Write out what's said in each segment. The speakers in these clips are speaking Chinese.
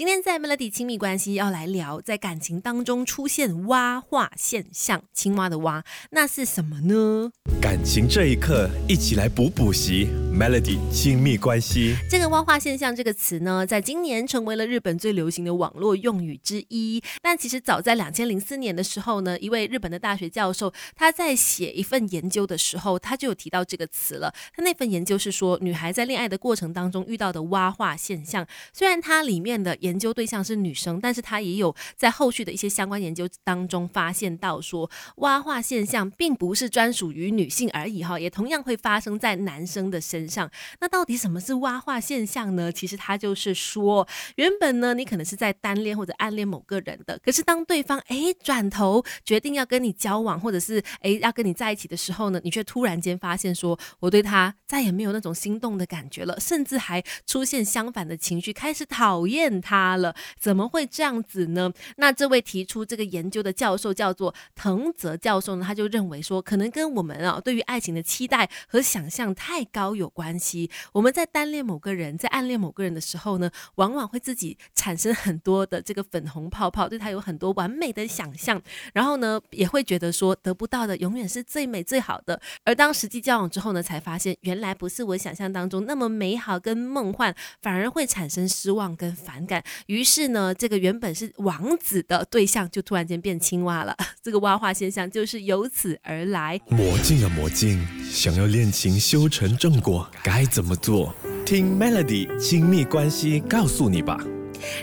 今天在 Melody 亲密关系要来聊，在感情当中出现蛙化现象，青蛙的蛙，那是什么呢？感情这一刻，一起来补补习 Melody 亲密关系。这个挖化现象这个词呢，在今年成为了日本最流行的网络用语之一。但其实早在两千零四年的时候呢，一位日本的大学教授他在写一份研究的时候，他就有提到这个词了。他那份研究是说，女孩在恋爱的过程当中遇到的挖化现象，虽然它里面的研究对象是女生，但是他也有在后续的一些相关研究当中发现到说，挖化现象并不是专属于女性而已哈，也同样会发生在男生的身上。那到底什么是挖化现象呢？其实它就是说，原本呢你可能是在单恋或者暗恋某个人的，可是当对方哎转头决定要跟你交往，或者是哎要跟你在一起的时候呢，你却突然间发现说，我对他再也没有那种心动的感觉了，甚至还出现相反的情绪，开始讨厌。他了，怎么会这样子呢？那这位提出这个研究的教授叫做藤泽教授呢，他就认为说，可能跟我们啊对于爱情的期待和想象太高有关系。我们在单恋某个人，在暗恋某个人的时候呢，往往会自己产生很多的这个粉红泡泡，对他有很多完美的想象，然后呢，也会觉得说得不到的永远是最美最好的。而当实际交往之后呢，才发现原来不是我想象当中那么美好跟梦幻，反而会产生失望跟反感。于是呢，这个原本是王子的对象，就突然间变青蛙了。这个蛙化现象就是由此而来。魔镜啊魔镜，想要恋情修成正果，该怎么做？听 Melody 亲密关系告诉你吧。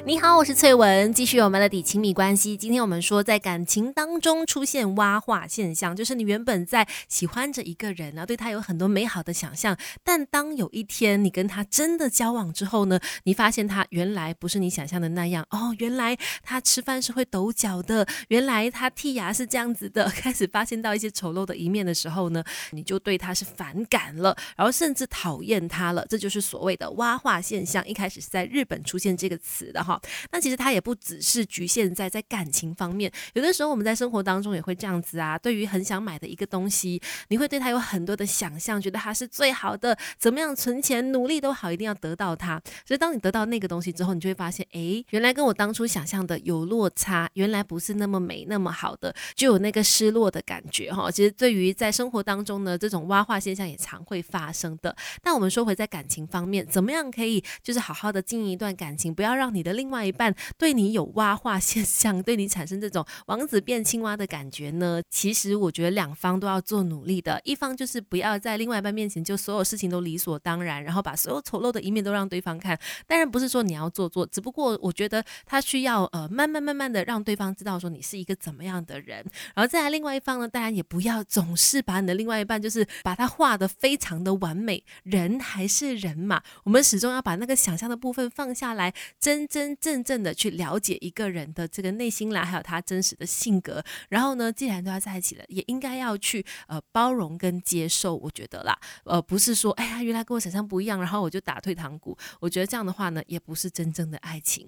你好，我是翠文，继续我们的底亲密关系。今天我们说，在感情当中出现挖化现象，就是你原本在喜欢着一个人啊，对他有很多美好的想象，但当有一天你跟他真的交往之后呢，你发现他原来不是你想象的那样哦，原来他吃饭是会抖脚的，原来他剔牙是这样子的，开始发现到一些丑陋的一面的时候呢，你就对他是反感了，然后甚至讨厌他了，这就是所谓的挖化现象。一开始是在日本出现这个词。的哈，那其实它也不只是局限在在感情方面，有的时候我们在生活当中也会这样子啊。对于很想买的一个东西，你会对它有很多的想象，觉得它是最好的，怎么样存钱努力都好，一定要得到它。所以当你得到那个东西之后，你就会发现，哎，原来跟我当初想象的有落差，原来不是那么美那么好的，就有那个失落的感觉哈。其实对于在生活当中呢，这种挖化现象也常会发生的。但我们说回在感情方面，怎么样可以就是好好的经营一段感情，不要让。你的另外一半对你有挖化现象，对你产生这种王子变青蛙的感觉呢？其实我觉得两方都要做努力的。一方就是不要在另外一半面前就所有事情都理所当然，然后把所有丑陋的一面都让对方看。当然不是说你要做做，只不过我觉得他需要呃慢慢慢慢的让对方知道说你是一个怎么样的人。然后再来另外一方呢，当然也不要总是把你的另外一半就是把他画的非常的完美。人还是人嘛，我们始终要把那个想象的部分放下来，真。真真正的去了解一个人的这个内心啦，还有他真实的性格，然后呢，既然都要在一起了，也应该要去呃包容跟接受，我觉得啦，呃，不是说哎呀，原来跟我想象不一样，然后我就打退堂鼓，我觉得这样的话呢，也不是真正的爱情。